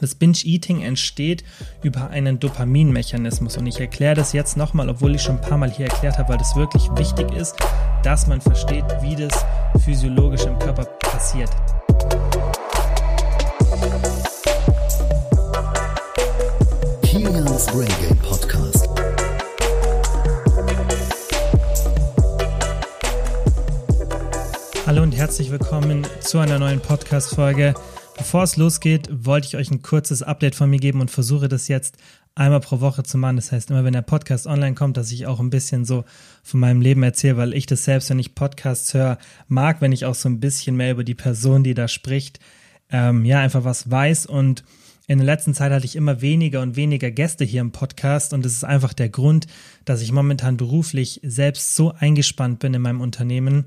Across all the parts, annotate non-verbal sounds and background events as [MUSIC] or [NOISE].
Das Binge-Eating entsteht über einen Dopaminmechanismus und ich erkläre das jetzt nochmal, obwohl ich schon ein paar Mal hier erklärt habe, weil das wirklich wichtig ist, dass man versteht, wie das physiologisch im Körper passiert. Kilians Brain Game Podcast. Hallo und herzlich willkommen zu einer neuen Podcast-Folge. Bevor es losgeht, wollte ich euch ein kurzes Update von mir geben und versuche das jetzt einmal pro Woche zu machen. Das heißt, immer wenn der Podcast online kommt, dass ich auch ein bisschen so von meinem Leben erzähle, weil ich das selbst, wenn ich Podcasts höre, mag, wenn ich auch so ein bisschen mehr über die Person, die da spricht, ähm, ja, einfach was weiß. Und in der letzten Zeit hatte ich immer weniger und weniger Gäste hier im Podcast und das ist einfach der Grund, dass ich momentan beruflich selbst so eingespannt bin in meinem Unternehmen,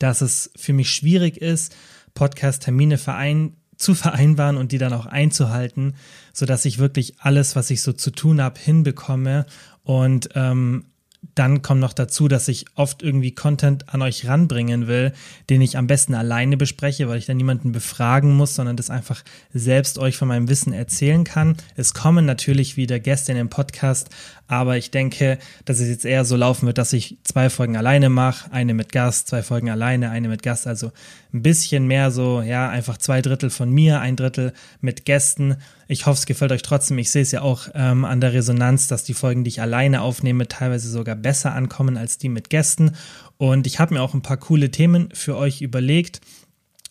dass es für mich schwierig ist, Podcast-Termine verein zu vereinbaren und die dann auch einzuhalten, so dass ich wirklich alles, was ich so zu tun habe, hinbekomme und ähm, dann kommt noch dazu, dass ich oft irgendwie Content an euch ranbringen will, den ich am besten alleine bespreche, weil ich dann niemanden befragen muss, sondern das einfach selbst euch von meinem Wissen erzählen kann. Es kommen natürlich wieder Gäste in den Podcast, aber ich denke, dass es jetzt eher so laufen wird, dass ich zwei Folgen alleine mache, eine mit Gast, zwei Folgen alleine, eine mit Gast, also ein bisschen mehr so, ja, einfach zwei Drittel von mir, ein Drittel mit Gästen. Ich hoffe, es gefällt euch trotzdem. Ich sehe es ja auch ähm, an der Resonanz, dass die Folgen, die ich alleine aufnehme, teilweise sogar besser ankommen als die mit Gästen. Und ich habe mir auch ein paar coole Themen für euch überlegt.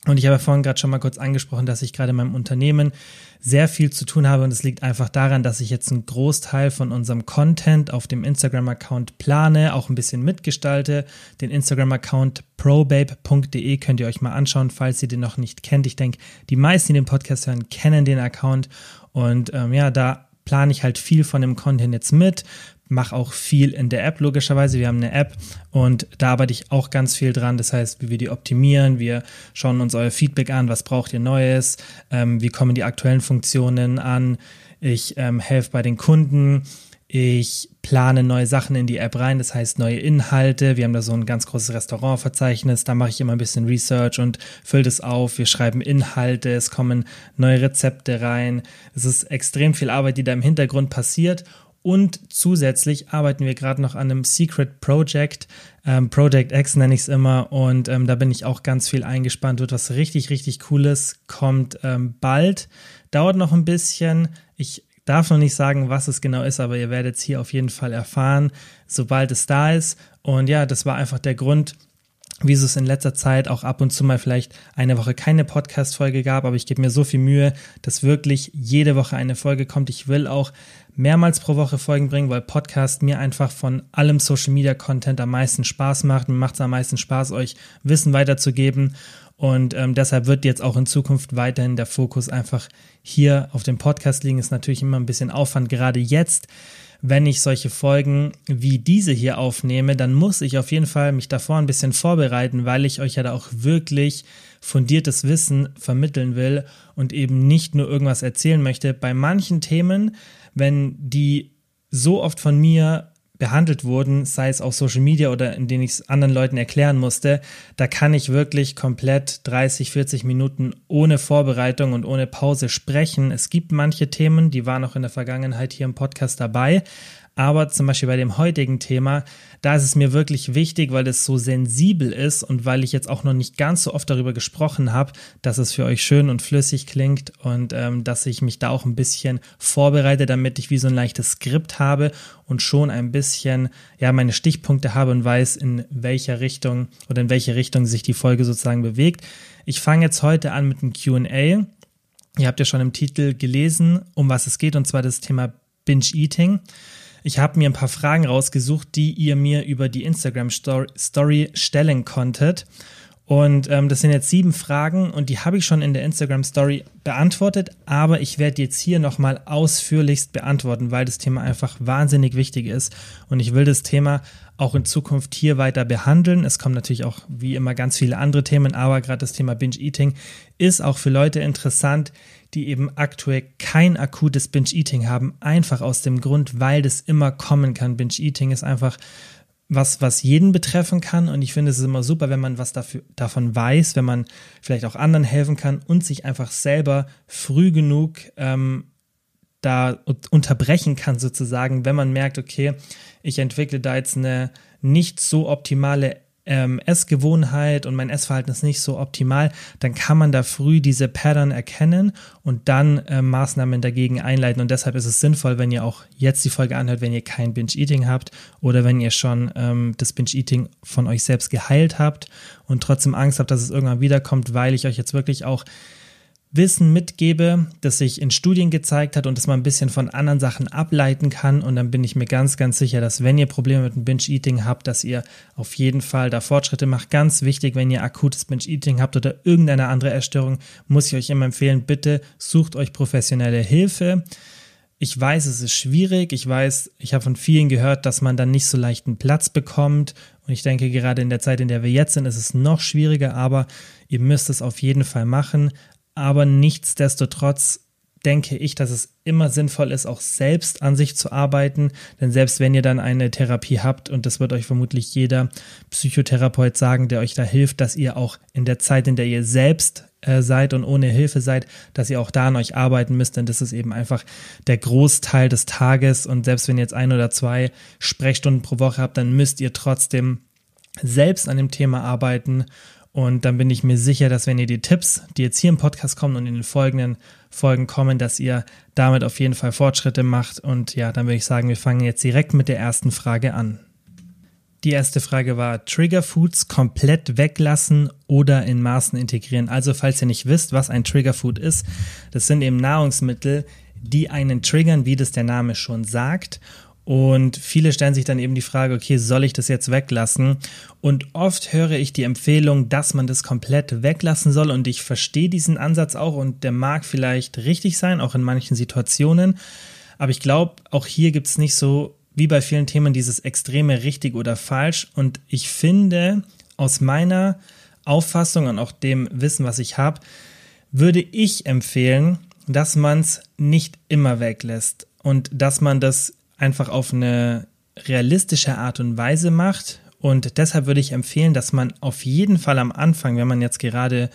Und ich habe vorhin gerade schon mal kurz angesprochen, dass ich gerade in meinem Unternehmen sehr viel zu tun habe und es liegt einfach daran, dass ich jetzt einen Großteil von unserem Content auf dem Instagram-Account plane, auch ein bisschen mitgestalte. Den Instagram-Account probabe.de könnt ihr euch mal anschauen, falls ihr den noch nicht kennt. Ich denke, die meisten, die den Podcast hören, kennen den Account und ähm, ja, da plane ich halt viel von dem Content jetzt mit, mache auch viel in der App, logischerweise. Wir haben eine App und da arbeite ich auch ganz viel dran. Das heißt, wie wir die optimieren, wir schauen uns euer Feedback an, was braucht ihr Neues, ähm, wie kommen die aktuellen Funktionen an. Ich ähm, helfe bei den Kunden. Ich plane neue Sachen in die App rein, das heißt neue Inhalte. Wir haben da so ein ganz großes Restaurantverzeichnis, da mache ich immer ein bisschen Research und fülle das auf. Wir schreiben Inhalte, es kommen neue Rezepte rein. Es ist extrem viel Arbeit, die da im Hintergrund passiert und zusätzlich arbeiten wir gerade noch an einem Secret Project, ähm, Project X nenne ich es immer. Und ähm, da bin ich auch ganz viel eingespannt. Wird was richtig, richtig Cooles. Kommt ähm, bald. Dauert noch ein bisschen. Ich darf noch nicht sagen, was es genau ist, aber ihr werdet es hier auf jeden Fall erfahren, sobald es da ist. Und ja, das war einfach der Grund, wieso es in letzter Zeit auch ab und zu mal vielleicht eine Woche keine Podcast-Folge gab, aber ich gebe mir so viel Mühe, dass wirklich jede Woche eine Folge kommt. Ich will auch mehrmals pro Woche Folgen bringen, weil Podcast mir einfach von allem Social Media Content am meisten Spaß macht. Mir macht es am meisten Spaß, euch Wissen weiterzugeben. Und ähm, deshalb wird jetzt auch in Zukunft weiterhin der Fokus einfach hier auf dem Podcast liegen. Ist natürlich immer ein bisschen Aufwand, gerade jetzt wenn ich solche Folgen wie diese hier aufnehme, dann muss ich auf jeden Fall mich davor ein bisschen vorbereiten, weil ich euch ja da auch wirklich fundiertes Wissen vermitteln will und eben nicht nur irgendwas erzählen möchte. Bei manchen Themen, wenn die so oft von mir behandelt wurden, sei es auf Social Media oder in denen ich es anderen Leuten erklären musste, da kann ich wirklich komplett 30, 40 Minuten ohne Vorbereitung und ohne Pause sprechen. Es gibt manche Themen, die waren auch in der Vergangenheit hier im Podcast dabei, aber zum Beispiel bei dem heutigen Thema, da ist es mir wirklich wichtig, weil es so sensibel ist und weil ich jetzt auch noch nicht ganz so oft darüber gesprochen habe, dass es für euch schön und flüssig klingt und ähm, dass ich mich da auch ein bisschen vorbereite, damit ich wie so ein leichtes Skript habe und schon ein bisschen ja meine Stichpunkte habe und weiß, in welcher Richtung oder in welche Richtung sich die Folge sozusagen bewegt. Ich fange jetzt heute an mit einem Q&A. Ihr habt ja schon im Titel gelesen, um was es geht, und zwar das Thema Binge Eating. Ich habe mir ein paar Fragen rausgesucht, die ihr mir über die Instagram Story stellen konntet. Und ähm, das sind jetzt sieben Fragen und die habe ich schon in der Instagram Story beantwortet, aber ich werde jetzt hier nochmal ausführlichst beantworten, weil das Thema einfach wahnsinnig wichtig ist und ich will das Thema auch in Zukunft hier weiter behandeln. Es kommen natürlich auch wie immer ganz viele andere Themen, aber gerade das Thema Binge Eating ist auch für Leute interessant, die eben aktuell kein akutes Binge-Eating haben, einfach aus dem Grund, weil das immer kommen kann. Binge-Eating ist einfach was, was jeden betreffen kann. Und ich finde es ist immer super, wenn man was dafür, davon weiß, wenn man vielleicht auch anderen helfen kann und sich einfach selber früh genug ähm, da unterbrechen kann, sozusagen, wenn man merkt, okay, ich entwickle da jetzt eine nicht so optimale ähm, Essgewohnheit und mein Essverhalten ist nicht so optimal, dann kann man da früh diese Pattern erkennen und dann äh, Maßnahmen dagegen einleiten. Und deshalb ist es sinnvoll, wenn ihr auch jetzt die Folge anhört, wenn ihr kein Binge-Eating habt oder wenn ihr schon ähm, das Binge-Eating von euch selbst geheilt habt und trotzdem Angst habt, dass es irgendwann wiederkommt, weil ich euch jetzt wirklich auch Wissen mitgebe, das sich in Studien gezeigt hat und das man ein bisschen von anderen Sachen ableiten kann. Und dann bin ich mir ganz, ganz sicher, dass wenn ihr Probleme mit dem Binge-Eating habt, dass ihr auf jeden Fall da Fortschritte macht. Ganz wichtig, wenn ihr akutes Binge-Eating habt oder irgendeine andere Erstörung, muss ich euch immer empfehlen, bitte sucht euch professionelle Hilfe. Ich weiß, es ist schwierig. Ich weiß, ich habe von vielen gehört, dass man dann nicht so leicht einen Platz bekommt. Und ich denke, gerade in der Zeit, in der wir jetzt sind, ist es noch schwieriger, aber ihr müsst es auf jeden Fall machen aber nichtsdestotrotz denke ich, dass es immer sinnvoll ist, auch selbst an sich zu arbeiten. Denn selbst wenn ihr dann eine Therapie habt, und das wird euch vermutlich jeder Psychotherapeut sagen, der euch da hilft, dass ihr auch in der Zeit, in der ihr selbst äh, seid und ohne Hilfe seid, dass ihr auch da an euch arbeiten müsst, denn das ist eben einfach der Großteil des Tages. Und selbst wenn ihr jetzt ein oder zwei Sprechstunden pro Woche habt, dann müsst ihr trotzdem selbst an dem Thema arbeiten und dann bin ich mir sicher, dass wenn ihr die Tipps, die jetzt hier im Podcast kommen und in den folgenden Folgen kommen, dass ihr damit auf jeden Fall Fortschritte macht. Und ja, dann würde ich sagen, wir fangen jetzt direkt mit der ersten Frage an. Die erste Frage war Trigger Foods komplett weglassen oder in Maßen integrieren. Also falls ihr nicht wisst, was ein Trigger Food ist, das sind eben Nahrungsmittel, die einen triggern, wie das der Name schon sagt. Und viele stellen sich dann eben die Frage, okay, soll ich das jetzt weglassen? Und oft höre ich die Empfehlung, dass man das komplett weglassen soll. Und ich verstehe diesen Ansatz auch und der mag vielleicht richtig sein, auch in manchen Situationen. Aber ich glaube, auch hier gibt es nicht so wie bei vielen Themen dieses extreme richtig oder falsch. Und ich finde, aus meiner Auffassung und auch dem Wissen, was ich habe, würde ich empfehlen, dass man es nicht immer weglässt und dass man das einfach auf eine realistische Art und Weise macht. Und deshalb würde ich empfehlen, dass man auf jeden Fall am Anfang, wenn man jetzt gerade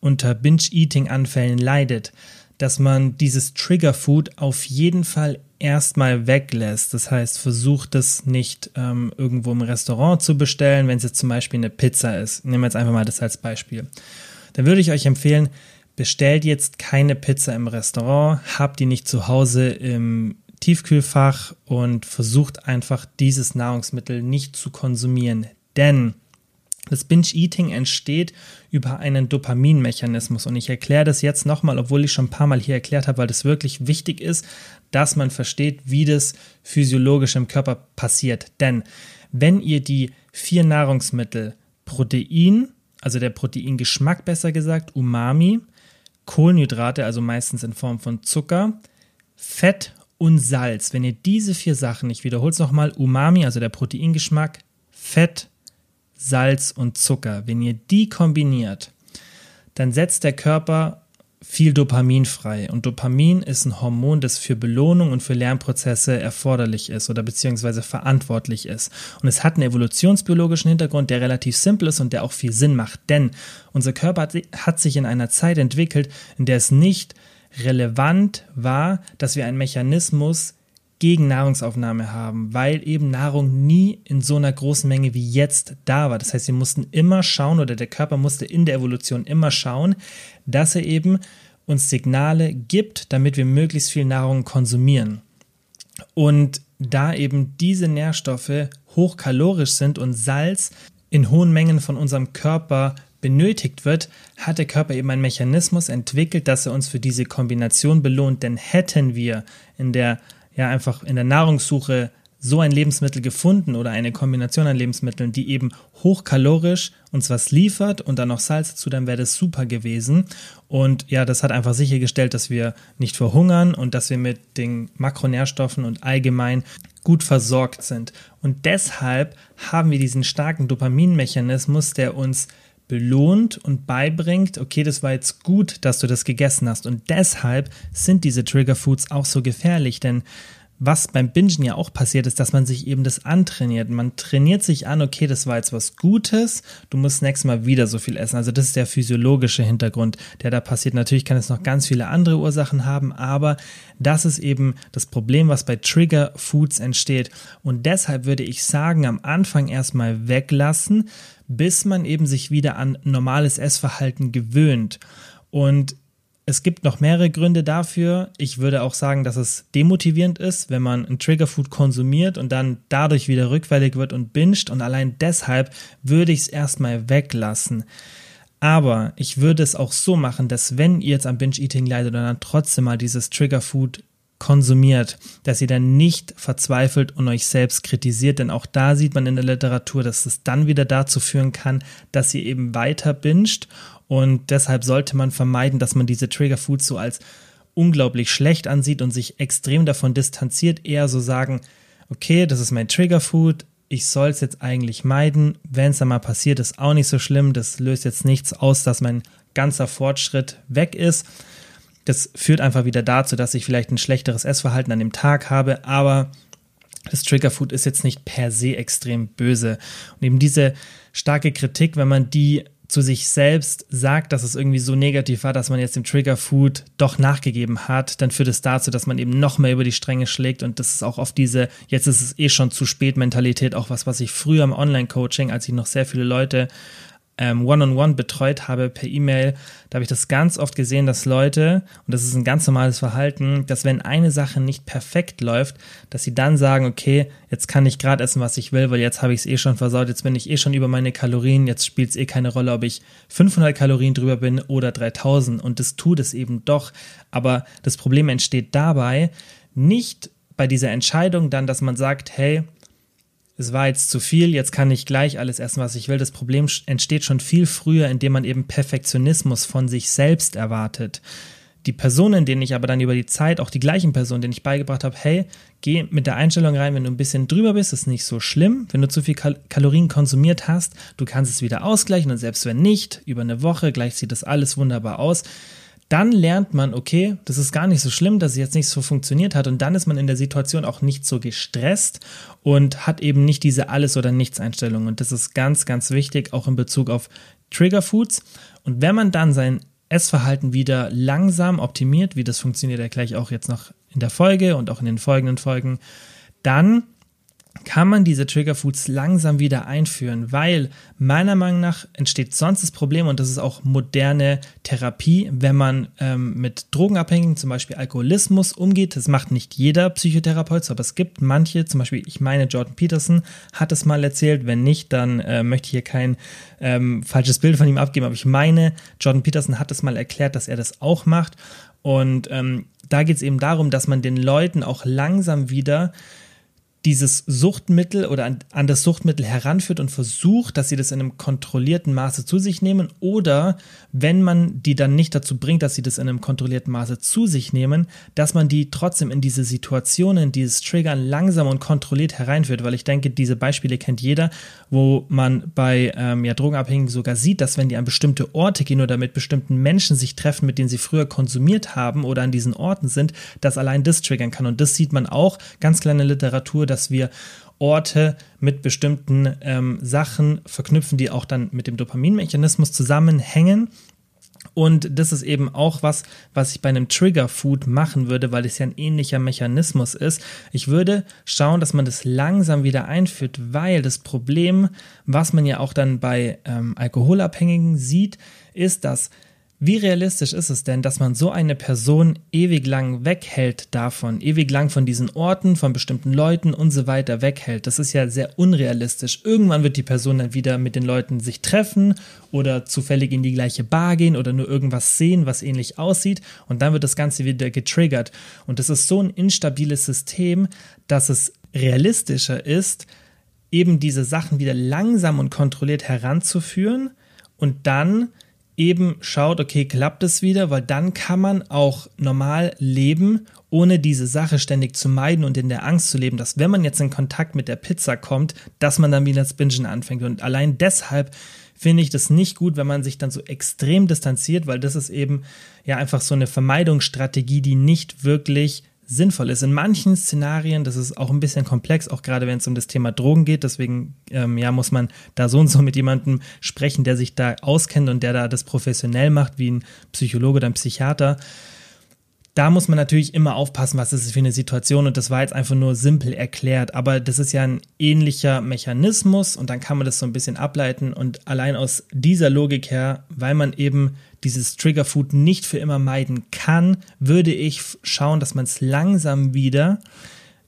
unter Binge-Eating-Anfällen leidet, dass man dieses Trigger-Food auf jeden Fall erstmal weglässt. Das heißt, versucht es nicht ähm, irgendwo im Restaurant zu bestellen, wenn es jetzt zum Beispiel eine Pizza ist. Nehmen wir jetzt einfach mal das als Beispiel. Dann würde ich euch empfehlen, bestellt jetzt keine Pizza im Restaurant, habt die nicht zu Hause im Tiefkühlfach und versucht einfach dieses Nahrungsmittel nicht zu konsumieren. Denn das Binge-Eating entsteht über einen Dopaminmechanismus. Und ich erkläre das jetzt nochmal, obwohl ich schon ein paar Mal hier erklärt habe, weil das wirklich wichtig ist, dass man versteht, wie das physiologisch im Körper passiert. Denn wenn ihr die vier Nahrungsmittel Protein, also der Proteingeschmack besser gesagt, Umami, Kohlenhydrate, also meistens in Form von Zucker, Fett und Salz. Wenn ihr diese vier Sachen, ich wiederhole es nochmal, Umami, also der Proteingeschmack, Fett, Salz und Zucker, wenn ihr die kombiniert, dann setzt der Körper viel Dopamin frei. Und Dopamin ist ein Hormon, das für Belohnung und für Lernprozesse erforderlich ist oder beziehungsweise verantwortlich ist. Und es hat einen evolutionsbiologischen Hintergrund, der relativ simpel ist und der auch viel Sinn macht. Denn unser Körper hat sich in einer Zeit entwickelt, in der es nicht relevant war, dass wir einen Mechanismus gegen Nahrungsaufnahme haben, weil eben Nahrung nie in so einer großen Menge wie jetzt da war. Das heißt, wir mussten immer schauen oder der Körper musste in der Evolution immer schauen, dass er eben uns Signale gibt, damit wir möglichst viel Nahrung konsumieren. Und da eben diese Nährstoffe hochkalorisch sind und Salz in hohen Mengen von unserem Körper benötigt wird, hat der Körper eben einen Mechanismus entwickelt, dass er uns für diese Kombination belohnt. Denn hätten wir in der, ja, einfach in der Nahrungssuche so ein Lebensmittel gefunden oder eine Kombination an Lebensmitteln, die eben hochkalorisch uns was liefert und dann noch Salz dazu, dann wäre das super gewesen. Und ja, das hat einfach sichergestellt, dass wir nicht verhungern und dass wir mit den Makronährstoffen und allgemein gut versorgt sind. Und deshalb haben wir diesen starken Dopaminmechanismus, der uns belohnt und beibringt, okay, das war jetzt gut, dass du das gegessen hast. Und deshalb sind diese Trigger Foods auch so gefährlich, denn was beim Bingen ja auch passiert ist, dass man sich eben das antrainiert. Man trainiert sich an, okay, das war jetzt was Gutes, du musst nächstes Mal wieder so viel essen. Also das ist der physiologische Hintergrund, der da passiert. Natürlich kann es noch ganz viele andere Ursachen haben, aber das ist eben das Problem, was bei Trigger Foods entsteht. Und deshalb würde ich sagen, am Anfang erstmal weglassen, bis man eben sich wieder an normales Essverhalten gewöhnt. Und es gibt noch mehrere Gründe dafür. Ich würde auch sagen, dass es demotivierend ist, wenn man ein Triggerfood konsumiert und dann dadurch wieder rückfällig wird und binscht. Und allein deshalb würde ich es erstmal weglassen. Aber ich würde es auch so machen, dass wenn ihr jetzt am Binge-Eating leidet und dann trotzdem mal dieses Triggerfood konsumiert, dass ihr dann nicht verzweifelt und euch selbst kritisiert, denn auch da sieht man in der Literatur, dass es dann wieder dazu führen kann, dass ihr eben weiter binscht und deshalb sollte man vermeiden, dass man diese Trigger Foods so als unglaublich schlecht ansieht und sich extrem davon distanziert. Eher so sagen, okay, das ist mein Trigger Food, ich soll es jetzt eigentlich meiden. Wenn es dann mal passiert, ist auch nicht so schlimm. Das löst jetzt nichts aus, dass mein ganzer Fortschritt weg ist. Das führt einfach wieder dazu, dass ich vielleicht ein schlechteres Essverhalten an dem Tag habe, aber das Trigger Food ist jetzt nicht per se extrem böse. Und eben diese starke Kritik, wenn man die zu sich selbst sagt, dass es irgendwie so negativ war, dass man jetzt dem Trigger Food doch nachgegeben hat, dann führt es dazu, dass man eben noch mehr über die Stränge schlägt und das ist auch auf diese, jetzt ist es eh schon zu spät Mentalität, auch was, was ich früher im Online-Coaching, als ich noch sehr viele Leute One-on-One betreut habe per E-Mail, da habe ich das ganz oft gesehen, dass Leute, und das ist ein ganz normales Verhalten, dass wenn eine Sache nicht perfekt läuft, dass sie dann sagen, okay, jetzt kann ich gerade essen, was ich will, weil jetzt habe ich es eh schon versaut, jetzt bin ich eh schon über meine Kalorien, jetzt spielt es eh keine Rolle, ob ich 500 Kalorien drüber bin oder 3000 und das tut es eben doch. Aber das Problem entsteht dabei nicht bei dieser Entscheidung dann, dass man sagt, hey, es war jetzt zu viel, jetzt kann ich gleich alles essen, was ich will. Das Problem entsteht schon viel früher, indem man eben Perfektionismus von sich selbst erwartet. Die Personen, denen ich aber dann über die Zeit, auch die gleichen Personen, denen ich beigebracht habe, hey, geh mit der Einstellung rein, wenn du ein bisschen drüber bist, ist nicht so schlimm. Wenn du zu viel Kal Kalorien konsumiert hast, du kannst es wieder ausgleichen und selbst wenn nicht, über eine Woche gleich sieht das alles wunderbar aus dann lernt man, okay, das ist gar nicht so schlimm, dass es jetzt nicht so funktioniert hat. Und dann ist man in der Situation auch nicht so gestresst und hat eben nicht diese Alles- oder Nichts-Einstellung. Und das ist ganz, ganz wichtig, auch in Bezug auf Trigger Foods. Und wenn man dann sein Essverhalten wieder langsam optimiert, wie das funktioniert erkläre ich auch jetzt noch in der Folge und auch in den folgenden Folgen, dann kann man diese Triggerfoods langsam wieder einführen, weil meiner Meinung nach entsteht sonst das Problem und das ist auch moderne Therapie, wenn man ähm, mit Drogenabhängigen, zum Beispiel Alkoholismus, umgeht. Das macht nicht jeder Psychotherapeut, aber es gibt manche, zum Beispiel ich meine, Jordan Peterson hat es mal erzählt. Wenn nicht, dann äh, möchte ich hier kein ähm, falsches Bild von ihm abgeben, aber ich meine, Jordan Peterson hat es mal erklärt, dass er das auch macht. Und ähm, da geht es eben darum, dass man den Leuten auch langsam wieder dieses Suchtmittel oder an, an, das Suchtmittel heranführt und versucht, dass sie das in einem kontrollierten Maße zu sich nehmen oder wenn man die dann nicht dazu bringt, dass sie das in einem kontrollierten Maße zu sich nehmen, dass man die trotzdem in diese Situationen, dieses Triggern langsam und kontrolliert hereinführt, weil ich denke, diese Beispiele kennt jeder, wo man bei ähm, ja, Drogenabhängigen sogar sieht, dass wenn die an bestimmte Orte gehen oder mit bestimmten Menschen sich treffen, mit denen sie früher konsumiert haben oder an diesen Orten sind, dass allein das triggern kann. Und das sieht man auch ganz kleine Literatur, dass wir Orte mit bestimmten ähm, Sachen verknüpfen, die auch dann mit dem Dopaminmechanismus zusammenhängen. Und das ist eben auch was, was ich bei einem Trigger Food machen würde, weil es ja ein ähnlicher Mechanismus ist. Ich würde schauen, dass man das langsam wieder einführt, weil das Problem, was man ja auch dann bei ähm, Alkoholabhängigen sieht, ist, dass wie realistisch ist es denn, dass man so eine Person ewig lang weghält davon, ewig lang von diesen Orten, von bestimmten Leuten und so weiter weghält? Das ist ja sehr unrealistisch. Irgendwann wird die Person dann wieder mit den Leuten sich treffen oder zufällig in die gleiche Bar gehen oder nur irgendwas sehen, was ähnlich aussieht und dann wird das Ganze wieder getriggert. Und das ist so ein instabiles System, dass es realistischer ist, eben diese Sachen wieder langsam und kontrolliert heranzuführen und dann eben schaut, okay, klappt es wieder, weil dann kann man auch normal leben, ohne diese Sache ständig zu meiden und in der Angst zu leben, dass wenn man jetzt in Kontakt mit der Pizza kommt, dass man dann wieder das Bingen anfängt. Und allein deshalb finde ich das nicht gut, wenn man sich dann so extrem distanziert, weil das ist eben ja einfach so eine Vermeidungsstrategie, die nicht wirklich sinnvoll ist. In manchen Szenarien, das ist auch ein bisschen komplex, auch gerade wenn es um das Thema Drogen geht, deswegen ähm, ja, muss man da so und so mit jemandem sprechen, der sich da auskennt und der da das professionell macht, wie ein Psychologe oder ein Psychiater da muss man natürlich immer aufpassen, was ist es für eine Situation. Und das war jetzt einfach nur simpel erklärt, aber das ist ja ein ähnlicher Mechanismus und dann kann man das so ein bisschen ableiten. Und allein aus dieser Logik her, weil man eben dieses Triggerfood nicht für immer meiden kann, würde ich schauen, dass man es langsam wieder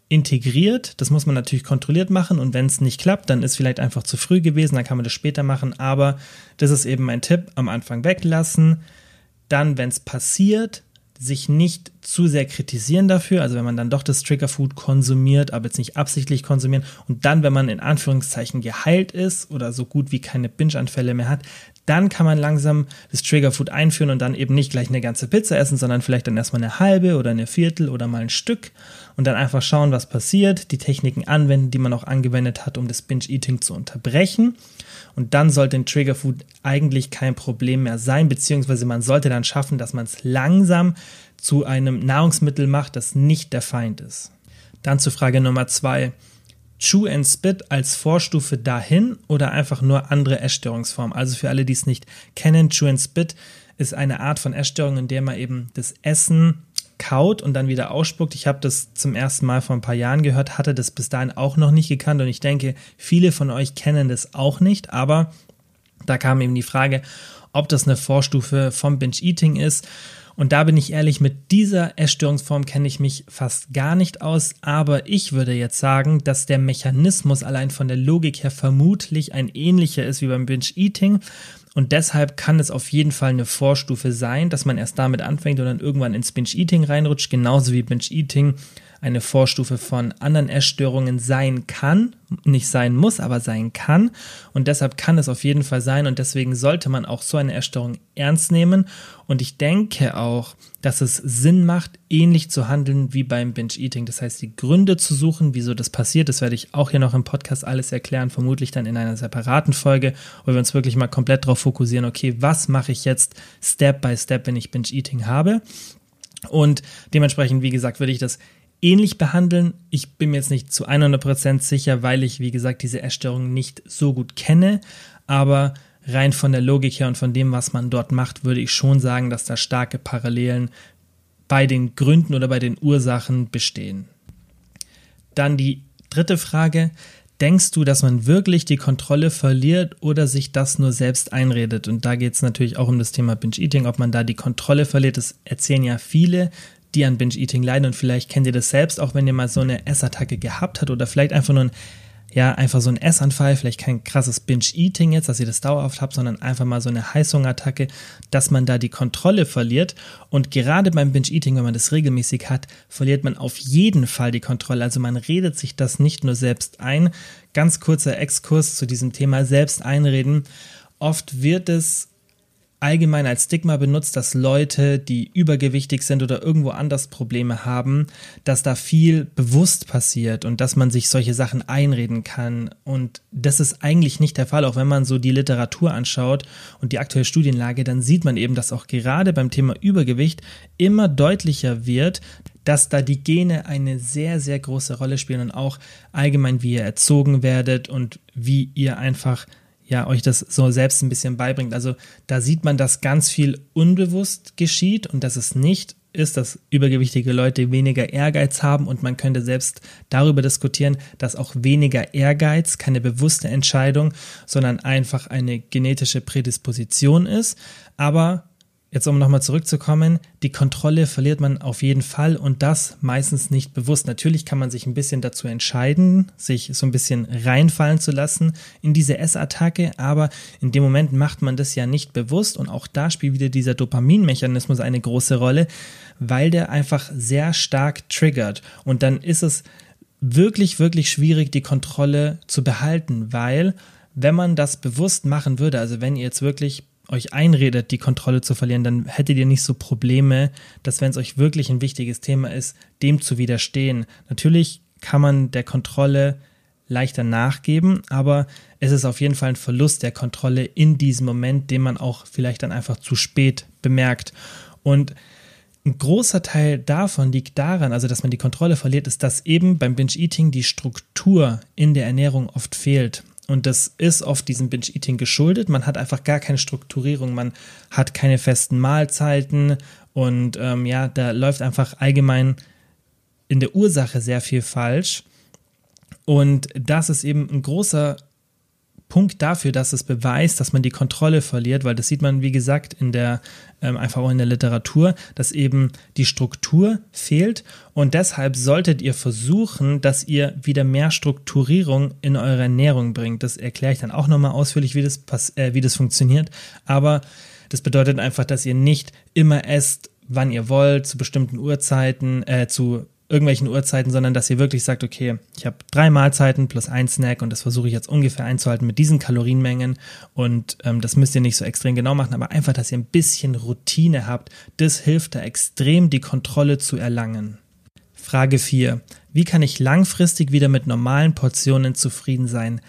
integriert. Das muss man natürlich kontrolliert machen. Und wenn es nicht klappt, dann ist vielleicht einfach zu früh gewesen, dann kann man das später machen, aber das ist eben mein Tipp, am Anfang weglassen. Dann, wenn es passiert, sich nicht zu sehr kritisieren dafür, also wenn man dann doch das Triggerfood konsumiert, aber jetzt nicht absichtlich konsumieren und dann, wenn man in Anführungszeichen geheilt ist oder so gut wie keine Binge-Anfälle mehr hat, dann kann man langsam das Triggerfood einführen und dann eben nicht gleich eine ganze Pizza essen, sondern vielleicht dann erstmal eine halbe oder eine Viertel oder mal ein Stück und dann einfach schauen, was passiert, die Techniken anwenden, die man auch angewendet hat, um das Binge-Eating zu unterbrechen und dann sollte ein Triggerfood eigentlich kein Problem mehr sein, beziehungsweise man sollte dann schaffen, dass man es langsam zu einem Nahrungsmittel macht, das nicht der Feind ist. Dann zu Frage Nummer zwei. Chew and Spit als Vorstufe dahin oder einfach nur andere Essstörungsformen? Also für alle, die es nicht kennen, Chew and Spit ist eine Art von Essstörung, in der man eben das Essen kaut und dann wieder ausspuckt. Ich habe das zum ersten Mal vor ein paar Jahren gehört, hatte das bis dahin auch noch nicht gekannt und ich denke, viele von euch kennen das auch nicht, aber da kam eben die Frage, ob das eine Vorstufe vom Binge-Eating ist. Und da bin ich ehrlich, mit dieser Essstörungsform kenne ich mich fast gar nicht aus, aber ich würde jetzt sagen, dass der Mechanismus allein von der Logik her vermutlich ein ähnlicher ist wie beim Binge-Eating und deshalb kann es auf jeden Fall eine Vorstufe sein, dass man erst damit anfängt und dann irgendwann ins Binge-Eating reinrutscht, genauso wie Binge-Eating eine Vorstufe von anderen Essstörungen sein kann, nicht sein muss, aber sein kann. Und deshalb kann es auf jeden Fall sein und deswegen sollte man auch so eine Essstörung ernst nehmen. Und ich denke auch, dass es Sinn macht, ähnlich zu handeln wie beim Binge-Eating. Das heißt, die Gründe zu suchen, wieso das passiert, das werde ich auch hier noch im Podcast alles erklären, vermutlich dann in einer separaten Folge, wo wir uns wirklich mal komplett darauf fokussieren, okay, was mache ich jetzt Step by Step, wenn ich Binge-Eating habe? Und dementsprechend, wie gesagt, würde ich das ähnlich behandeln. Ich bin mir jetzt nicht zu 100% sicher, weil ich, wie gesagt, diese Essstörung nicht so gut kenne. Aber rein von der Logik her und von dem, was man dort macht, würde ich schon sagen, dass da starke Parallelen bei den Gründen oder bei den Ursachen bestehen. Dann die dritte Frage. Denkst du, dass man wirklich die Kontrolle verliert oder sich das nur selbst einredet? Und da geht es natürlich auch um das Thema Binge-Eating, ob man da die Kontrolle verliert. Das erzählen ja viele, die an Binge-Eating leiden und vielleicht kennt ihr das selbst, auch wenn ihr mal so eine Essattacke gehabt habt oder vielleicht einfach nur ein, ja, einfach so ein Essanfall, vielleicht kein krasses Binge-Eating jetzt, dass ihr das dauerhaft habt, sondern einfach mal so eine Heißhungerattacke, dass man da die Kontrolle verliert. Und gerade beim Binge-Eating, wenn man das regelmäßig hat, verliert man auf jeden Fall die Kontrolle. Also man redet sich das nicht nur selbst ein. Ganz kurzer Exkurs zu diesem Thema selbst einreden. Oft wird es allgemein als Stigma benutzt, dass Leute, die übergewichtig sind oder irgendwo anders Probleme haben, dass da viel bewusst passiert und dass man sich solche Sachen einreden kann. Und das ist eigentlich nicht der Fall. Auch wenn man so die Literatur anschaut und die aktuelle Studienlage, dann sieht man eben, dass auch gerade beim Thema Übergewicht immer deutlicher wird, dass da die Gene eine sehr, sehr große Rolle spielen und auch allgemein, wie ihr erzogen werdet und wie ihr einfach ja, euch das so selbst ein bisschen beibringt. Also da sieht man, dass ganz viel unbewusst geschieht und dass es nicht ist, dass übergewichtige Leute weniger Ehrgeiz haben und man könnte selbst darüber diskutieren, dass auch weniger Ehrgeiz keine bewusste Entscheidung, sondern einfach eine genetische Prädisposition ist. Aber Jetzt um nochmal zurückzukommen, die Kontrolle verliert man auf jeden Fall und das meistens nicht bewusst. Natürlich kann man sich ein bisschen dazu entscheiden, sich so ein bisschen reinfallen zu lassen in diese Essattacke, aber in dem Moment macht man das ja nicht bewusst und auch da spielt wieder dieser Dopaminmechanismus eine große Rolle, weil der einfach sehr stark triggert und dann ist es wirklich, wirklich schwierig, die Kontrolle zu behalten, weil wenn man das bewusst machen würde, also wenn ihr jetzt wirklich euch einredet, die Kontrolle zu verlieren, dann hättet ihr nicht so Probleme, dass wenn es euch wirklich ein wichtiges Thema ist, dem zu widerstehen. Natürlich kann man der Kontrolle leichter nachgeben, aber es ist auf jeden Fall ein Verlust der Kontrolle in diesem Moment, den man auch vielleicht dann einfach zu spät bemerkt. Und ein großer Teil davon liegt daran, also dass man die Kontrolle verliert, ist, dass eben beim Binge-Eating die Struktur in der Ernährung oft fehlt. Und das ist oft diesem Binge-Eating geschuldet. Man hat einfach gar keine Strukturierung, man hat keine festen Mahlzeiten und ähm, ja, da läuft einfach allgemein in der Ursache sehr viel falsch. Und das ist eben ein großer Punkt dafür, dass es beweist, dass man die Kontrolle verliert, weil das sieht man, wie gesagt, in der, ähm, einfach auch in der Literatur, dass eben die Struktur fehlt und deshalb solltet ihr versuchen, dass ihr wieder mehr Strukturierung in eure Ernährung bringt. Das erkläre ich dann auch nochmal ausführlich, wie das, äh, wie das funktioniert, aber das bedeutet einfach, dass ihr nicht immer esst, wann ihr wollt, zu bestimmten Uhrzeiten, äh, zu irgendwelchen Uhrzeiten, sondern dass ihr wirklich sagt, okay, ich habe drei Mahlzeiten plus ein Snack und das versuche ich jetzt ungefähr einzuhalten mit diesen Kalorienmengen und ähm, das müsst ihr nicht so extrem genau machen, aber einfach, dass ihr ein bisschen Routine habt, das hilft da extrem, die Kontrolle zu erlangen. Frage 4. Wie kann ich langfristig wieder mit normalen Portionen zufrieden sein?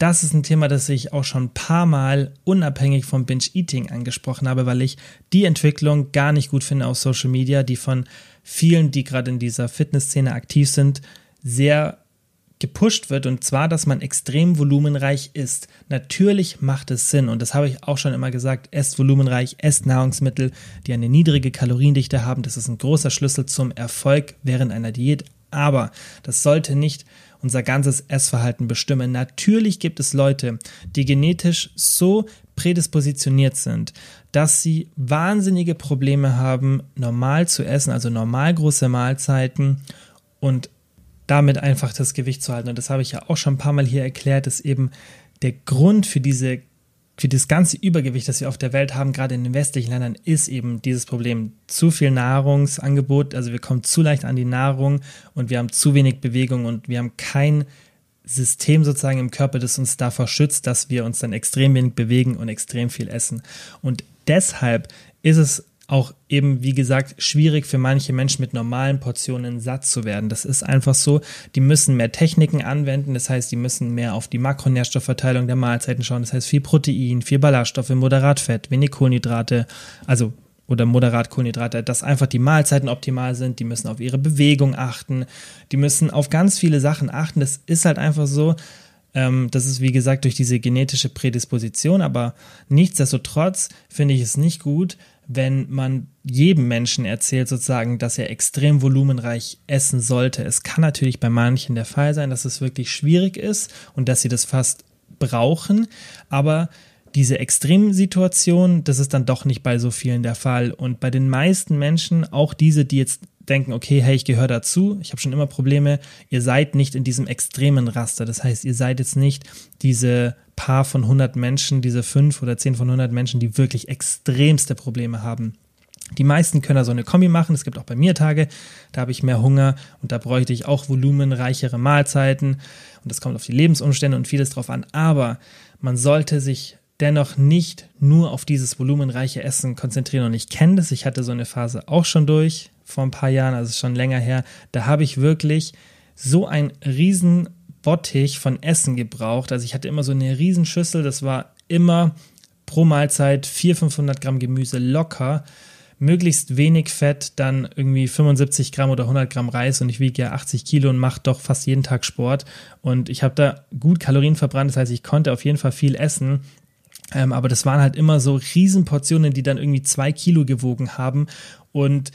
Das ist ein Thema, das ich auch schon ein paar Mal unabhängig vom Binge-Eating angesprochen habe, weil ich die Entwicklung gar nicht gut finde auf Social Media, die von vielen, die gerade in dieser Fitnessszene aktiv sind, sehr gepusht wird und zwar, dass man extrem volumenreich isst. Natürlich macht es Sinn und das habe ich auch schon immer gesagt, esst volumenreich, esst Nahrungsmittel, die eine niedrige Kaloriendichte haben. Das ist ein großer Schlüssel zum Erfolg während einer Diät, aber das sollte nicht unser ganzes Essverhalten bestimmen. Natürlich gibt es Leute, die genetisch so prädispositioniert sind, dass sie wahnsinnige Probleme haben, normal zu essen, also normal große Mahlzeiten und damit einfach das Gewicht zu halten. Und das habe ich ja auch schon ein paar Mal hier erklärt, dass eben der Grund für diese für das ganze Übergewicht, das wir auf der Welt haben, gerade in den westlichen Ländern, ist eben dieses Problem. Zu viel Nahrungsangebot, also wir kommen zu leicht an die Nahrung und wir haben zu wenig Bewegung und wir haben kein System sozusagen im Körper, das uns davor schützt, dass wir uns dann extrem wenig bewegen und extrem viel essen. Und deshalb ist es auch eben, wie gesagt, schwierig für manche Menschen mit normalen Portionen satt zu werden. Das ist einfach so. Die müssen mehr Techniken anwenden. Das heißt, die müssen mehr auf die Makronährstoffverteilung der Mahlzeiten schauen. Das heißt, viel Protein, viel Ballaststoffe, moderat Fett, wenig Kohlenhydrate, also oder moderat Kohlenhydrate, dass einfach die Mahlzeiten optimal sind, die müssen auf ihre Bewegung achten, die müssen auf ganz viele Sachen achten. Das ist halt einfach so. Ähm, das ist wie gesagt durch diese genetische Prädisposition, aber nichtsdestotrotz finde ich es nicht gut, wenn man jedem Menschen erzählt sozusagen, dass er extrem volumenreich essen sollte. Es kann natürlich bei manchen der Fall sein, dass es wirklich schwierig ist und dass sie das fast brauchen, aber diese Extremsituation, das ist dann doch nicht bei so vielen der Fall. Und bei den meisten Menschen, auch diese, die jetzt denken, okay, hey, ich gehöre dazu, ich habe schon immer Probleme, ihr seid nicht in diesem extremen Raster. Das heißt, ihr seid jetzt nicht diese paar von 100 Menschen, diese fünf oder zehn von 100 Menschen, die wirklich extremste Probleme haben. Die meisten können da so eine Kombi machen. Es gibt auch bei mir Tage, da habe ich mehr Hunger und da bräuchte ich auch volumenreichere Mahlzeiten. Und das kommt auf die Lebensumstände und vieles drauf an. Aber man sollte sich dennoch nicht nur auf dieses volumenreiche Essen konzentrieren. Und ich kenne das, ich hatte so eine Phase auch schon durch vor ein paar Jahren, also schon länger her. Da habe ich wirklich so ein riesen Bottich von Essen gebraucht. Also ich hatte immer so eine Riesenschüssel, das war immer pro Mahlzeit 400, 500 Gramm Gemüse locker. Möglichst wenig Fett, dann irgendwie 75 Gramm oder 100 Gramm Reis und ich wiege ja 80 Kilo und mache doch fast jeden Tag Sport. Und ich habe da gut Kalorien verbrannt, das heißt, ich konnte auf jeden Fall viel essen. Ähm, aber das waren halt immer so Riesenportionen, die dann irgendwie zwei Kilo gewogen haben. Und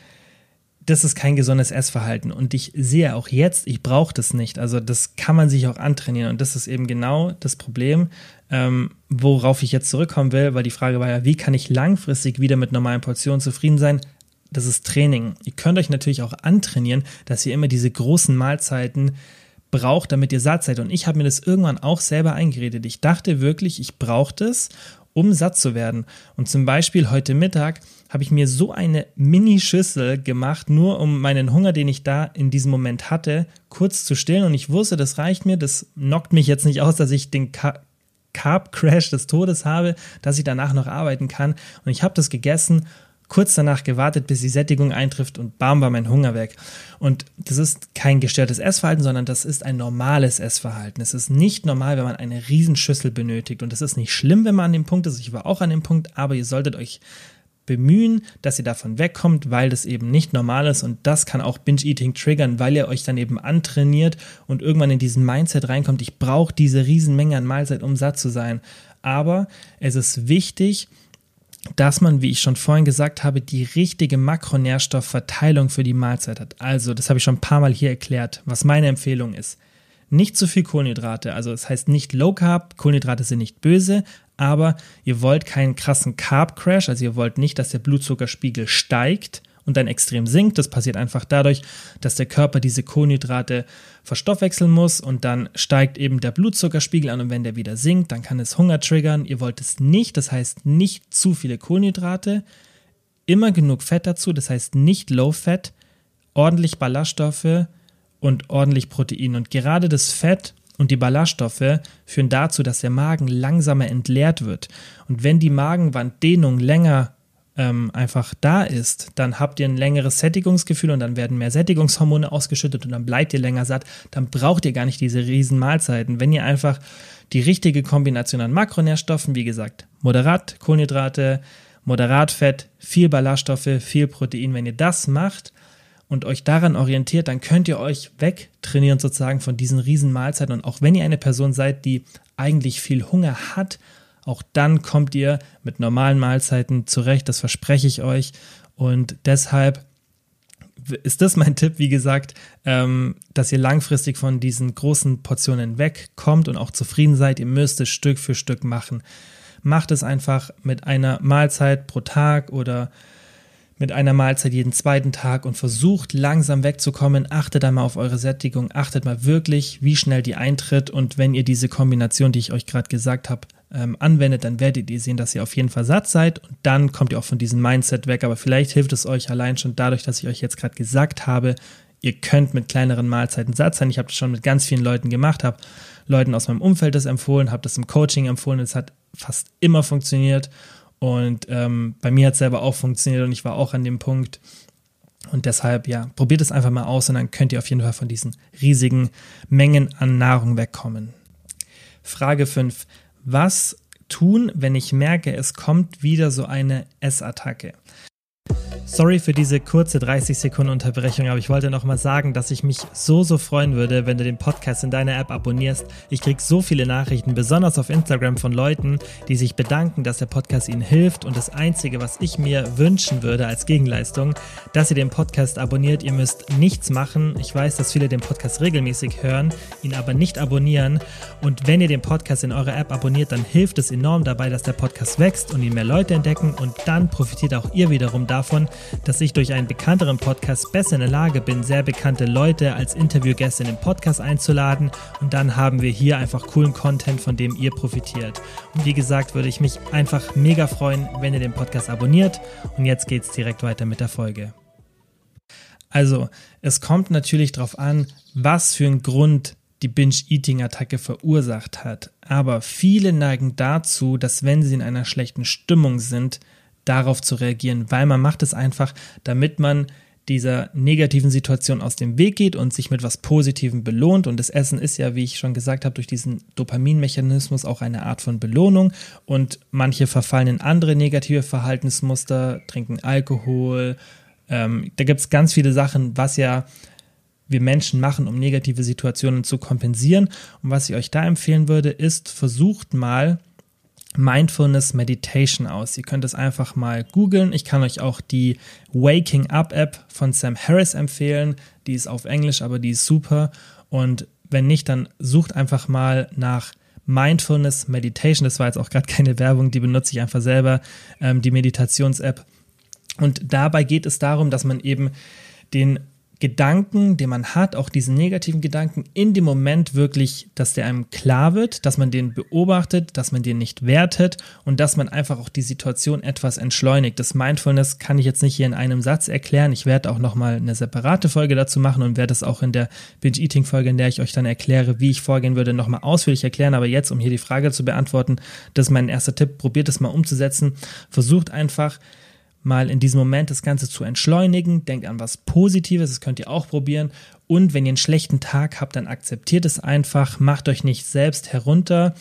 das ist kein gesundes Essverhalten. Und ich sehe auch jetzt, ich brauche das nicht. Also das kann man sich auch antrainieren. Und das ist eben genau das Problem, ähm, worauf ich jetzt zurückkommen will, weil die Frage war ja, wie kann ich langfristig wieder mit normalen Portionen zufrieden sein? Das ist Training. Ihr könnt euch natürlich auch antrainieren, dass ihr immer diese großen Mahlzeiten braucht, damit ihr satt seid. Und ich habe mir das irgendwann auch selber eingeredet. Ich dachte wirklich, ich brauche das, um satt zu werden. Und zum Beispiel heute Mittag habe ich mir so eine Mini-Schüssel gemacht, nur um meinen Hunger, den ich da in diesem Moment hatte, kurz zu stillen. Und ich wusste, das reicht mir, das knockt mich jetzt nicht aus, dass ich den Carb-Crash des Todes habe, dass ich danach noch arbeiten kann. Und ich habe das gegessen kurz danach gewartet, bis die Sättigung eintrifft und bam war mein Hunger weg. Und das ist kein gestörtes Essverhalten, sondern das ist ein normales Essverhalten. Es ist nicht normal, wenn man eine Riesenschüssel benötigt. Und es ist nicht schlimm, wenn man an dem Punkt ist. Ich war auch an dem Punkt, aber ihr solltet euch bemühen, dass ihr davon wegkommt, weil das eben nicht normal ist und das kann auch Binge-Eating triggern, weil ihr euch dann eben antrainiert und irgendwann in diesen Mindset reinkommt, ich brauche diese Riesenmenge an Mahlzeit, um satt zu sein. Aber es ist wichtig, dass man, wie ich schon vorhin gesagt habe, die richtige Makronährstoffverteilung für die Mahlzeit hat. Also, das habe ich schon ein paar Mal hier erklärt, was meine Empfehlung ist. Nicht zu viel Kohlenhydrate, also das heißt nicht Low Carb, Kohlenhydrate sind nicht böse, aber ihr wollt keinen krassen Carb Crash, also ihr wollt nicht, dass der Blutzuckerspiegel steigt und dann extrem sinkt. Das passiert einfach dadurch, dass der Körper diese Kohlenhydrate verstoffwechseln muss und dann steigt eben der Blutzuckerspiegel an und wenn der wieder sinkt, dann kann es Hunger triggern. Ihr wollt es nicht, das heißt nicht zu viele Kohlenhydrate, immer genug Fett dazu, das heißt nicht Low Fat, ordentlich Ballaststoffe und ordentlich Protein. Und gerade das Fett und die Ballaststoffe führen dazu, dass der Magen langsamer entleert wird. Und wenn die Magenwanddehnung länger ähm, einfach da ist, dann habt ihr ein längeres Sättigungsgefühl und dann werden mehr Sättigungshormone ausgeschüttet und dann bleibt ihr länger satt. Dann braucht ihr gar nicht diese riesen Mahlzeiten. Wenn ihr einfach die richtige Kombination an Makronährstoffen, wie gesagt, moderat Kohlenhydrate, moderat Fett, viel Ballaststoffe, viel Protein, wenn ihr das macht und euch daran orientiert, dann könnt ihr euch wegtrainieren sozusagen von diesen riesen Mahlzeiten. Und auch wenn ihr eine Person seid, die eigentlich viel Hunger hat auch dann kommt ihr mit normalen Mahlzeiten zurecht, das verspreche ich euch. Und deshalb ist das mein Tipp, wie gesagt, ähm, dass ihr langfristig von diesen großen Portionen wegkommt und auch zufrieden seid. Ihr müsst es Stück für Stück machen. Macht es einfach mit einer Mahlzeit pro Tag oder mit einer Mahlzeit jeden zweiten Tag und versucht langsam wegzukommen. Achtet einmal auf eure Sättigung, achtet mal wirklich, wie schnell die eintritt und wenn ihr diese Kombination, die ich euch gerade gesagt habe, ähm, anwendet, dann werdet ihr sehen, dass ihr auf jeden Fall satt seid und dann kommt ihr auch von diesem Mindset weg. Aber vielleicht hilft es euch allein schon dadurch, dass ich euch jetzt gerade gesagt habe, ihr könnt mit kleineren Mahlzeiten satt sein. Ich habe das schon mit ganz vielen Leuten gemacht, habe Leuten aus meinem Umfeld das empfohlen, habe das im Coaching empfohlen. Es hat fast immer funktioniert und ähm, bei mir hat es selber auch funktioniert und ich war auch an dem Punkt. Und deshalb, ja, probiert es einfach mal aus und dann könnt ihr auf jeden Fall von diesen riesigen Mengen an Nahrung wegkommen. Frage 5 was tun, wenn ich merke, es kommt wieder so eine Essattacke? Sorry für diese kurze 30 Sekunden Unterbrechung, aber ich wollte noch mal sagen, dass ich mich so, so freuen würde, wenn du den Podcast in deiner App abonnierst. Ich kriege so viele Nachrichten, besonders auf Instagram von Leuten, die sich bedanken, dass der Podcast ihnen hilft. Und das Einzige, was ich mir wünschen würde als Gegenleistung, dass ihr den Podcast abonniert. Ihr müsst nichts machen. Ich weiß, dass viele den Podcast regelmäßig hören, ihn aber nicht abonnieren. Und wenn ihr den Podcast in eurer App abonniert, dann hilft es enorm dabei, dass der Podcast wächst und ihn mehr Leute entdecken. Und dann profitiert auch ihr wiederum davon, dass ich durch einen bekannteren Podcast besser in der Lage bin, sehr bekannte Leute als Interviewgäste in den Podcast einzuladen und dann haben wir hier einfach coolen Content, von dem ihr profitiert. Und wie gesagt, würde ich mich einfach mega freuen, wenn ihr den Podcast abonniert und jetzt geht's direkt weiter mit der Folge. Also, es kommt natürlich darauf an, was für einen Grund die Binge-Eating-Attacke verursacht hat. Aber viele neigen dazu, dass wenn sie in einer schlechten Stimmung sind, darauf zu reagieren, weil man macht es einfach, damit man dieser negativen Situation aus dem Weg geht und sich mit was Positivem belohnt. Und das Essen ist ja, wie ich schon gesagt habe, durch diesen Dopaminmechanismus auch eine Art von Belohnung. Und manche verfallen in andere negative Verhaltensmuster, trinken Alkohol. Ähm, da gibt es ganz viele Sachen, was ja wir Menschen machen, um negative Situationen zu kompensieren. Und was ich euch da empfehlen würde, ist, versucht mal Mindfulness Meditation aus. Ihr könnt es einfach mal googeln. Ich kann euch auch die Waking Up App von Sam Harris empfehlen. Die ist auf Englisch, aber die ist super. Und wenn nicht, dann sucht einfach mal nach Mindfulness Meditation. Das war jetzt auch gerade [LAUGHS] keine Werbung, die benutze ich einfach selber, ähm, die Meditations-App. Und dabei geht es darum, dass man eben den Gedanken, den man hat, auch diesen negativen Gedanken, in dem Moment wirklich, dass der einem klar wird, dass man den beobachtet, dass man den nicht wertet und dass man einfach auch die Situation etwas entschleunigt. Das Mindfulness kann ich jetzt nicht hier in einem Satz erklären. Ich werde auch nochmal eine separate Folge dazu machen und werde es auch in der Binge-Eating-Folge, in der ich euch dann erkläre, wie ich vorgehen würde, nochmal ausführlich erklären. Aber jetzt, um hier die Frage zu beantworten, das ist mein erster Tipp. Probiert es mal umzusetzen. Versucht einfach, mal in diesem Moment das Ganze zu entschleunigen. Denkt an was Positives, das könnt ihr auch probieren. Und wenn ihr einen schlechten Tag habt, dann akzeptiert es einfach, macht euch nicht selbst herunter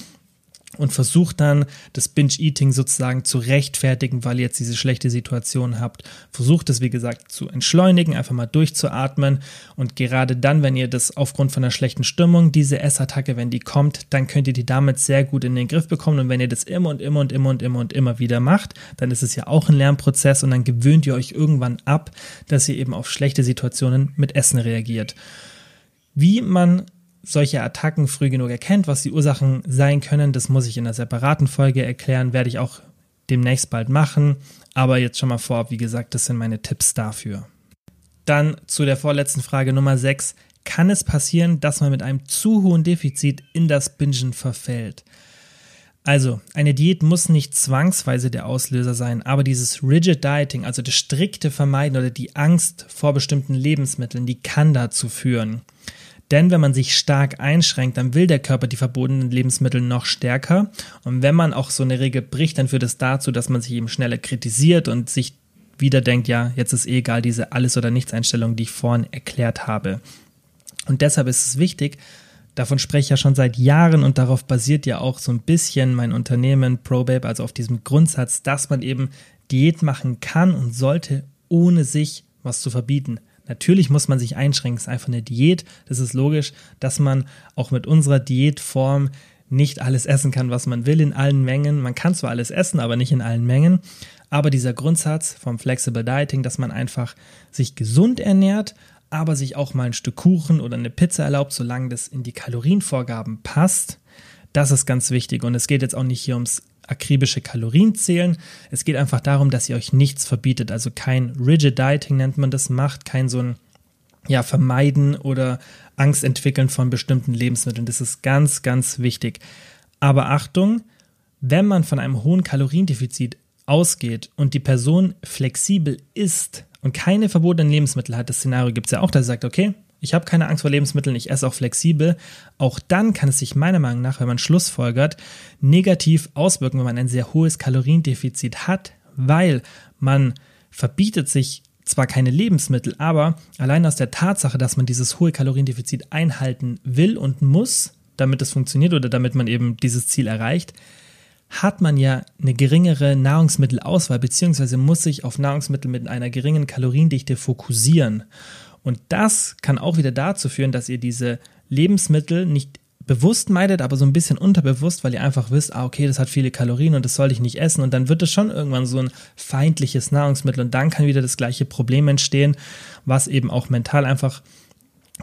und versucht dann das Binge-Eating sozusagen zu rechtfertigen, weil ihr jetzt diese schlechte Situation habt. Versucht es, wie gesagt, zu entschleunigen, einfach mal durchzuatmen und gerade dann, wenn ihr das aufgrund von einer schlechten Stimmung, diese Essattacke, wenn die kommt, dann könnt ihr die damit sehr gut in den Griff bekommen und wenn ihr das immer und immer und immer und immer und immer wieder macht, dann ist es ja auch ein Lernprozess und dann gewöhnt ihr euch irgendwann ab, dass ihr eben auf schlechte Situationen mit Essen reagiert. Wie man solche Attacken früh genug erkennt, was die Ursachen sein können, das muss ich in einer separaten Folge erklären, werde ich auch demnächst bald machen. Aber jetzt schon mal vorab, wie gesagt, das sind meine Tipps dafür. Dann zu der vorletzten Frage Nummer 6. Kann es passieren, dass man mit einem zu hohen Defizit in das Bingen verfällt? Also, eine Diät muss nicht zwangsweise der Auslöser sein, aber dieses Rigid Dieting, also das strikte Vermeiden oder die Angst vor bestimmten Lebensmitteln, die kann dazu führen. Denn wenn man sich stark einschränkt, dann will der Körper die verbotenen Lebensmittel noch stärker. Und wenn man auch so eine Regel bricht, dann führt es dazu, dass man sich eben schneller kritisiert und sich wieder denkt, ja, jetzt ist eh egal, diese Alles- oder Nichts-Einstellung, die ich vorhin erklärt habe. Und deshalb ist es wichtig, davon spreche ich ja schon seit Jahren und darauf basiert ja auch so ein bisschen mein Unternehmen ProBabe, also auf diesem Grundsatz, dass man eben Diät machen kann und sollte, ohne sich was zu verbieten. Natürlich muss man sich einschränken, es ist einfach eine Diät. Das ist logisch, dass man auch mit unserer Diätform nicht alles essen kann, was man will in allen Mengen. Man kann zwar alles essen, aber nicht in allen Mengen. Aber dieser Grundsatz vom Flexible Dieting, dass man einfach sich gesund ernährt, aber sich auch mal ein Stück Kuchen oder eine Pizza erlaubt, solange das in die Kalorienvorgaben passt, das ist ganz wichtig. Und es geht jetzt auch nicht hier ums akribische Kalorien zählen. Es geht einfach darum, dass ihr euch nichts verbietet. Also kein Rigid Dieting nennt man das, macht kein so ein ja, Vermeiden oder Angst entwickeln von bestimmten Lebensmitteln. Das ist ganz, ganz wichtig. Aber Achtung, wenn man von einem hohen Kaloriendefizit ausgeht und die Person flexibel ist und keine verbotenen Lebensmittel hat, das Szenario gibt es ja auch, dass sie sagt, okay, ich habe keine Angst vor Lebensmitteln, ich esse auch flexibel, auch dann kann es sich meiner Meinung nach, wenn man Schlussfolgert, negativ auswirken, wenn man ein sehr hohes Kaloriendefizit hat, weil man verbietet sich zwar keine Lebensmittel, aber allein aus der Tatsache, dass man dieses hohe Kaloriendefizit einhalten will und muss, damit es funktioniert oder damit man eben dieses Ziel erreicht, hat man ja eine geringere Nahrungsmittelauswahl, beziehungsweise muss sich auf Nahrungsmittel mit einer geringen Kaloriendichte fokussieren. Und das kann auch wieder dazu führen, dass ihr diese Lebensmittel nicht bewusst meidet, aber so ein bisschen unterbewusst, weil ihr einfach wisst, ah, okay, das hat viele Kalorien und das soll ich nicht essen. Und dann wird es schon irgendwann so ein feindliches Nahrungsmittel und dann kann wieder das gleiche Problem entstehen, was eben auch mental einfach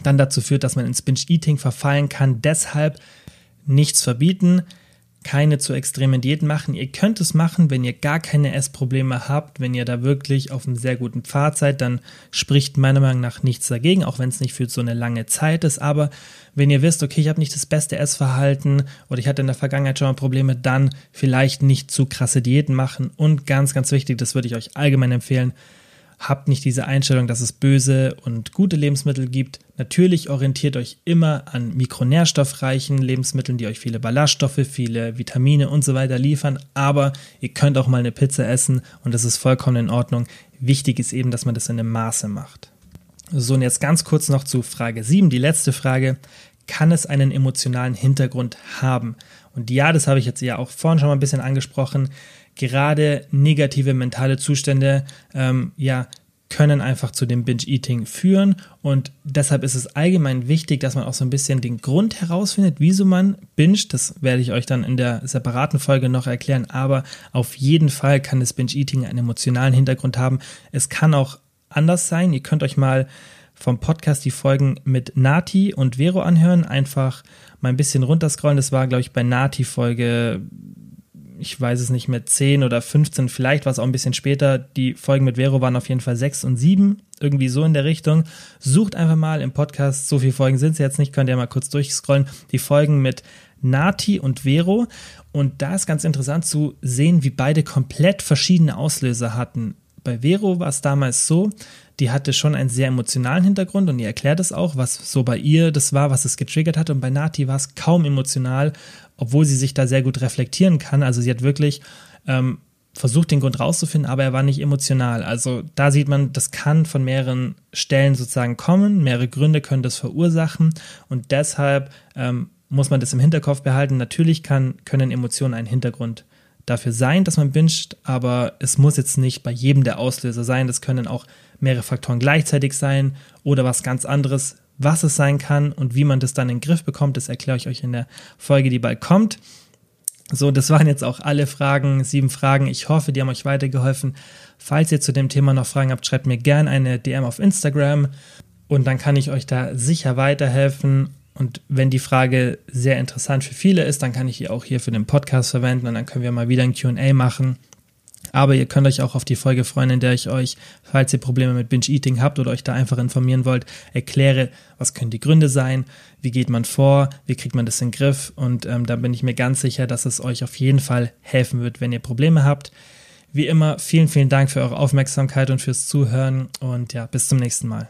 dann dazu führt, dass man ins Binge-Eating verfallen kann. Deshalb nichts verbieten, keine zu extremen Diäten machen. Ihr könnt es machen, wenn ihr gar keine Essprobleme habt, wenn ihr da wirklich auf einem sehr guten Pfad seid, dann spricht meiner Meinung nach nichts dagegen, auch wenn es nicht für so eine lange Zeit ist. Aber wenn ihr wisst, okay, ich habe nicht das beste Essverhalten oder ich hatte in der Vergangenheit schon mal Probleme, dann vielleicht nicht zu krasse Diäten machen. Und ganz, ganz wichtig, das würde ich euch allgemein empfehlen, habt nicht diese Einstellung, dass es böse und gute Lebensmittel gibt. Natürlich orientiert euch immer an mikronährstoffreichen Lebensmitteln, die euch viele Ballaststoffe, viele Vitamine und so weiter liefern. Aber ihr könnt auch mal eine Pizza essen und das ist vollkommen in Ordnung. Wichtig ist eben, dass man das in einem Maße macht. So, und jetzt ganz kurz noch zu Frage 7, die letzte Frage. Kann es einen emotionalen Hintergrund haben? Und ja, das habe ich jetzt ja auch vorhin schon mal ein bisschen angesprochen gerade negative mentale Zustände ähm, ja können einfach zu dem Binge-Eating führen und deshalb ist es allgemein wichtig, dass man auch so ein bisschen den Grund herausfindet, wieso man binget. Das werde ich euch dann in der separaten Folge noch erklären, aber auf jeden Fall kann das Binge-Eating einen emotionalen Hintergrund haben. Es kann auch anders sein. Ihr könnt euch mal vom Podcast die Folgen mit Nati und Vero anhören. Einfach mal ein bisschen runterscrollen. Das war, glaube ich, bei Nati Folge ich weiß es nicht mehr, 10 oder 15, vielleicht war es auch ein bisschen später. Die Folgen mit Vero waren auf jeden Fall 6 und 7, irgendwie so in der Richtung. Sucht einfach mal im Podcast, so viele Folgen sind es jetzt nicht, könnt ihr mal kurz durchscrollen, die Folgen mit Nati und Vero. Und da ist ganz interessant zu sehen, wie beide komplett verschiedene Auslöser hatten. Bei Vero war es damals so, die hatte schon einen sehr emotionalen Hintergrund und ihr erklärt es auch, was so bei ihr das war, was es getriggert hat. Und bei Nati war es kaum emotional obwohl sie sich da sehr gut reflektieren kann. Also sie hat wirklich ähm, versucht, den Grund rauszufinden, aber er war nicht emotional. Also da sieht man, das kann von mehreren Stellen sozusagen kommen, mehrere Gründe können das verursachen und deshalb ähm, muss man das im Hinterkopf behalten. Natürlich kann, können Emotionen ein Hintergrund dafür sein, dass man binscht, aber es muss jetzt nicht bei jedem der Auslöser sein. Das können auch mehrere Faktoren gleichzeitig sein oder was ganz anderes. Was es sein kann und wie man das dann in den Griff bekommt, das erkläre ich euch in der Folge, die bald kommt. So, das waren jetzt auch alle Fragen, sieben Fragen. Ich hoffe, die haben euch weitergeholfen. Falls ihr zu dem Thema noch Fragen habt, schreibt mir gerne eine DM auf Instagram und dann kann ich euch da sicher weiterhelfen. Und wenn die Frage sehr interessant für viele ist, dann kann ich die auch hier für den Podcast verwenden und dann können wir mal wieder ein QA machen. Aber ihr könnt euch auch auf die Folge freuen, in der ich euch, falls ihr Probleme mit Binge-Eating habt oder euch da einfach informieren wollt, erkläre, was können die Gründe sein, wie geht man vor, wie kriegt man das in den Griff. Und ähm, da bin ich mir ganz sicher, dass es euch auf jeden Fall helfen wird, wenn ihr Probleme habt. Wie immer, vielen, vielen Dank für eure Aufmerksamkeit und fürs Zuhören und ja, bis zum nächsten Mal.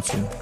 dafür.